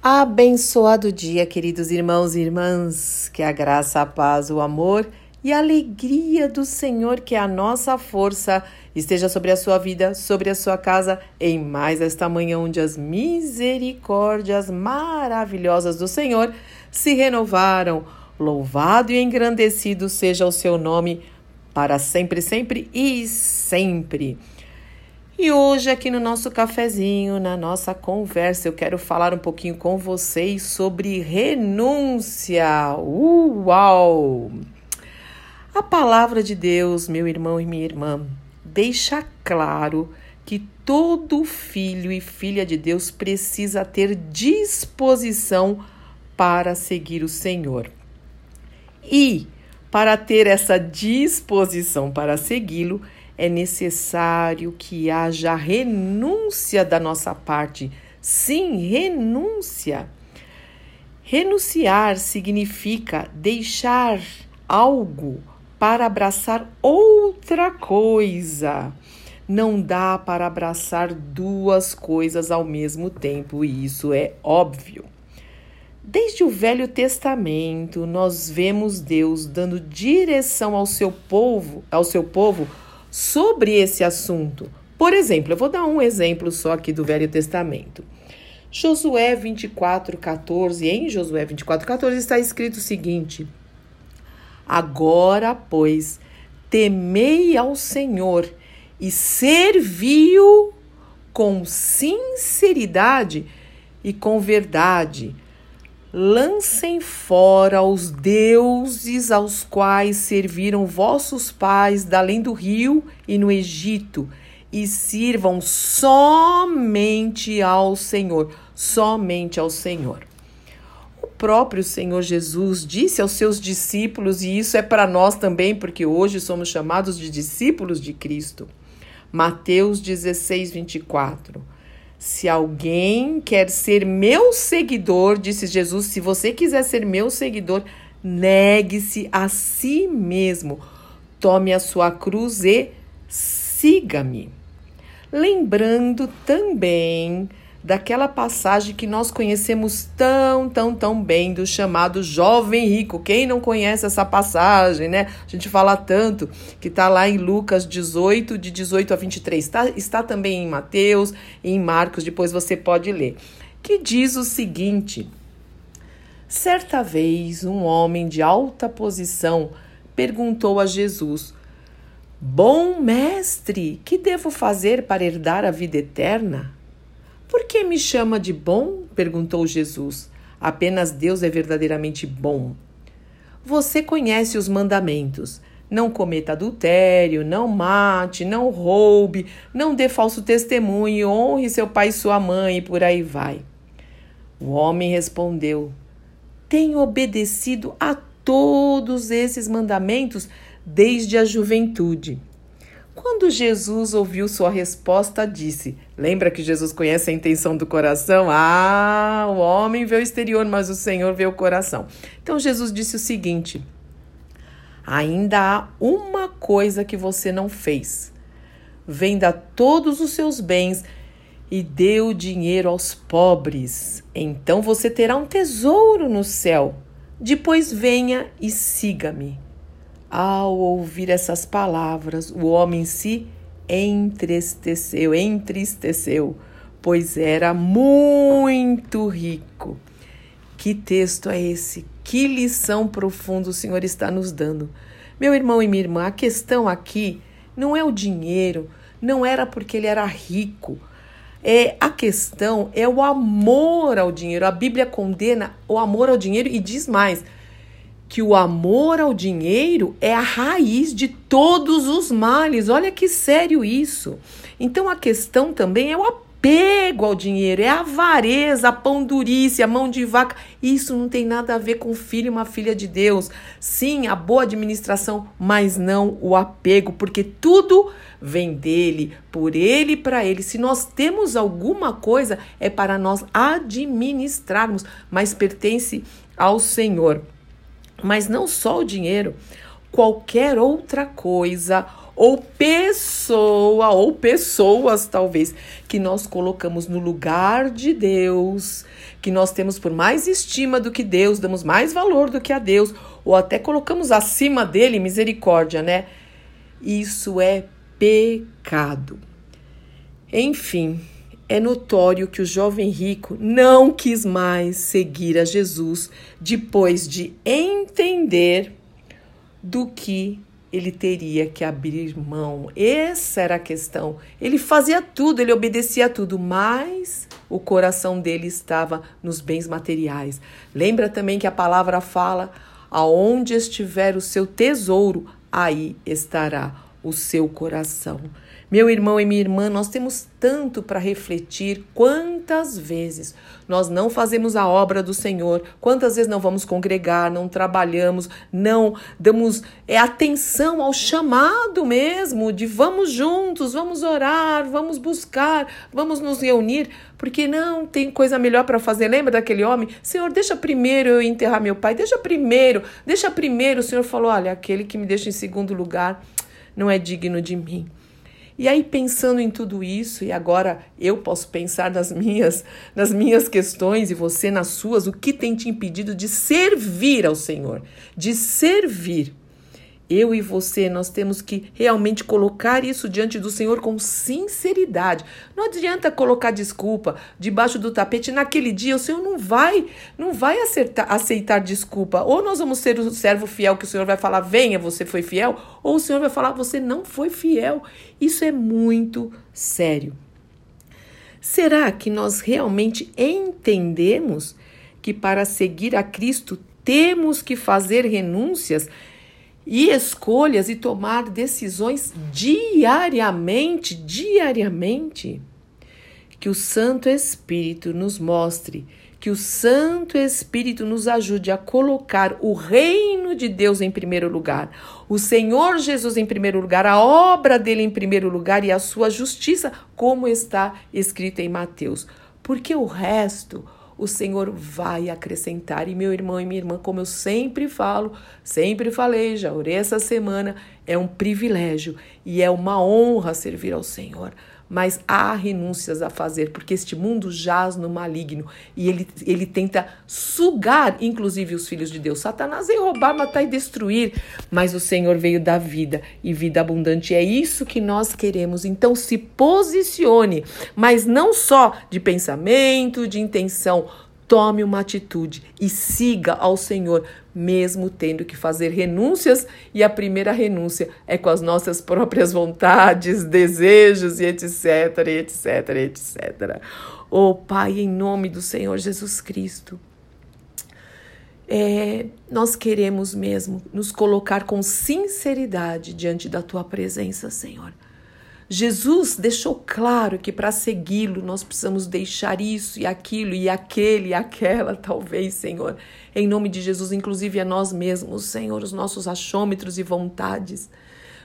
Abençoado dia, queridos irmãos e irmãs, que a graça, a paz, o amor e a alegria do Senhor, que é a nossa força, esteja sobre a sua vida, sobre a sua casa, em mais esta manhã, onde as misericórdias maravilhosas do Senhor se renovaram. Louvado e engrandecido seja o seu nome, para sempre, sempre e sempre. E hoje, aqui no nosso cafezinho, na nossa conversa, eu quero falar um pouquinho com vocês sobre renúncia. Uau! A palavra de Deus, meu irmão e minha irmã, deixa claro que todo filho e filha de Deus precisa ter disposição para seguir o Senhor. E para ter essa disposição para segui-lo, é necessário que haja renúncia da nossa parte. Sim, renúncia. Renunciar significa deixar algo para abraçar outra coisa. Não dá para abraçar duas coisas ao mesmo tempo, e isso é óbvio. Desde o Velho Testamento, nós vemos Deus dando direção ao seu povo, ao seu povo sobre esse assunto. Por exemplo, eu vou dar um exemplo só aqui do Velho Testamento. Josué 24, 14. Em Josué 24, 14 está escrito o seguinte: Agora, pois, temei ao Senhor e serviu com sinceridade e com verdade Lancem fora os deuses aos quais serviram vossos pais da além do rio e no Egito, e sirvam somente ao Senhor, somente ao Senhor. O próprio Senhor Jesus disse aos seus discípulos, e isso é para nós também, porque hoje somos chamados de discípulos de Cristo. Mateus 16, 24. Se alguém quer ser meu seguidor, disse Jesus, se você quiser ser meu seguidor, negue-se a si mesmo, tome a sua cruz e siga-me. Lembrando também daquela passagem que nós conhecemos tão, tão, tão bem do chamado jovem rico. Quem não conhece essa passagem, né? A gente fala tanto que está lá em Lucas 18, de 18 a 23. Está, está também em Mateus, em Marcos, depois você pode ler. Que diz o seguinte: Certa vez, um homem de alta posição perguntou a Jesus: Bom mestre, que devo fazer para herdar a vida eterna? Por que me chama de bom? perguntou Jesus. Apenas Deus é verdadeiramente bom. Você conhece os mandamentos. Não cometa adultério, não mate, não roube, não dê falso testemunho, honre seu pai e sua mãe e por aí vai. O homem respondeu: Tenho obedecido a todos esses mandamentos desde a juventude. Quando Jesus ouviu sua resposta, disse: Lembra que Jesus conhece a intenção do coração? Ah, o homem vê o exterior, mas o Senhor vê o coração. Então Jesus disse o seguinte: Ainda há uma coisa que você não fez. Venda todos os seus bens e dê o dinheiro aos pobres. Então você terá um tesouro no céu. Depois venha e siga-me. Ao ouvir essas palavras, o homem se entristeceu, entristeceu, pois era muito rico. Que texto é esse? Que lição profunda o Senhor está nos dando. Meu irmão e minha irmã, a questão aqui não é o dinheiro, não era porque ele era rico. É, a questão é o amor ao dinheiro. A Bíblia condena o amor ao dinheiro e diz mais: que o amor ao dinheiro é a raiz de todos os males. Olha que sério isso. Então a questão também é o apego ao dinheiro, é a avareza, a durice, a mão de vaca. Isso não tem nada a ver com filho e uma filha de Deus. Sim, a boa administração, mas não o apego, porque tudo vem dele, por ele e para ele. Se nós temos alguma coisa, é para nós administrarmos, mas pertence ao Senhor. Mas não só o dinheiro, qualquer outra coisa ou pessoa, ou pessoas talvez, que nós colocamos no lugar de Deus, que nós temos por mais estima do que Deus, damos mais valor do que a Deus, ou até colocamos acima dele misericórdia, né? Isso é pecado. Enfim, é notório que o jovem rico não quis mais seguir a Jesus depois de entender do que ele teria que abrir mão. Essa era a questão. Ele fazia tudo, ele obedecia a tudo, mas o coração dele estava nos bens materiais. Lembra também que a palavra fala: aonde estiver o seu tesouro, aí estará o seu coração. Meu irmão e minha irmã, nós temos tanto para refletir quantas vezes nós não fazemos a obra do Senhor, quantas vezes não vamos congregar, não trabalhamos, não damos é, atenção ao chamado mesmo de vamos juntos, vamos orar, vamos buscar, vamos nos reunir, porque não tem coisa melhor para fazer. Lembra daquele homem? Senhor, deixa primeiro eu enterrar meu pai, deixa primeiro, deixa primeiro. O Senhor falou: olha, aquele que me deixa em segundo lugar não é digno de mim. E aí pensando em tudo isso, e agora eu posso pensar nas minhas, nas minhas questões e você nas suas, o que tem te impedido de servir ao Senhor, de servir eu e você, nós temos que realmente colocar isso diante do Senhor com sinceridade. Não adianta colocar desculpa debaixo do tapete. Naquele dia o Senhor não vai, não vai acertar, aceitar desculpa. Ou nós vamos ser o servo fiel que o Senhor vai falar, venha, você foi fiel, ou o Senhor vai falar, você não foi fiel. Isso é muito sério. Será que nós realmente entendemos que para seguir a Cristo temos que fazer renúncias? E escolhas e tomar decisões diariamente, diariamente. Que o Santo Espírito nos mostre, que o Santo Espírito nos ajude a colocar o reino de Deus em primeiro lugar, o Senhor Jesus em primeiro lugar, a obra dele em primeiro lugar e a sua justiça, como está escrito em Mateus. Porque o resto, o Senhor vai acrescentar. E meu irmão e minha irmã, como eu sempre falo, sempre falei, já orei essa semana, é um privilégio e é uma honra servir ao Senhor mas há renúncias a fazer, porque este mundo jaz no maligno e ele, ele tenta sugar, inclusive, os filhos de Deus. Satanás veio roubar, matar e destruir, mas o Senhor veio dar vida e vida abundante. É isso que nós queremos. Então, se posicione, mas não só de pensamento, de intenção tome uma atitude e siga ao Senhor, mesmo tendo que fazer renúncias, e a primeira renúncia é com as nossas próprias vontades, desejos e etc, etc, etc. Oh Pai, em nome do Senhor Jesus Cristo, é, nós queremos mesmo nos colocar com sinceridade diante da tua presença, Senhor. Jesus deixou claro que para segui-lo nós precisamos deixar isso e aquilo e aquele e aquela, talvez, Senhor. Em nome de Jesus, inclusive a nós mesmos, Senhor, os nossos achômetros e vontades.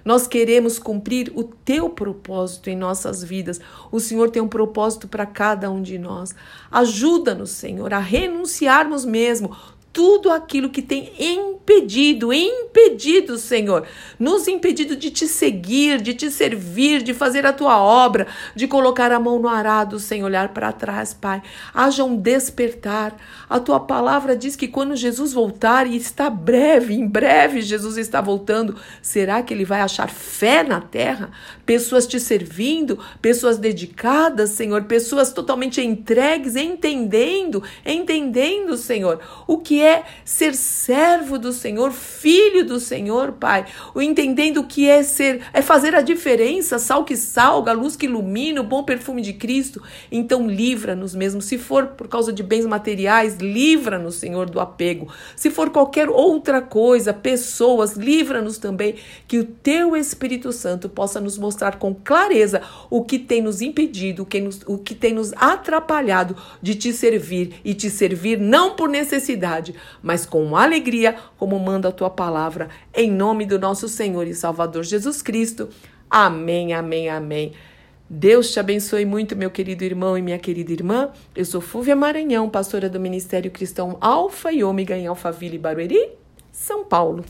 Nós queremos cumprir o teu propósito em nossas vidas. O Senhor tem um propósito para cada um de nós. Ajuda-nos, Senhor, a renunciarmos mesmo tudo aquilo que tem impedido, impedido, Senhor, nos impedido de te seguir, de te servir, de fazer a tua obra, de colocar a mão no arado sem olhar para trás, Pai. Haja um despertar. A tua palavra diz que quando Jesus voltar, e está breve, em breve Jesus está voltando, será que ele vai achar fé na terra? Pessoas te servindo, pessoas dedicadas, Senhor, pessoas totalmente entregues, entendendo, entendendo, Senhor, o que é ser servo do Senhor, filho do Senhor, Pai. O entendendo o que é ser, é fazer a diferença, sal que salga, luz que ilumina, o bom perfume de Cristo. Então livra-nos mesmo, se for por causa de bens materiais, livra-nos, Senhor, do apego. Se for qualquer outra coisa, pessoas, livra-nos também que o teu Espírito Santo possa nos mostrar com clareza o que tem nos impedido, o que, o que tem nos atrapalhado de te servir e te servir não por necessidade, mas com alegria, como manda a tua palavra, em nome do nosso Senhor e Salvador Jesus Cristo. Amém, amém, amém. Deus te abençoe muito, meu querido irmão e minha querida irmã. Eu sou Fúvia Maranhão, pastora do Ministério Cristão Alfa e Ômega em Alphaville, Barueri, São Paulo.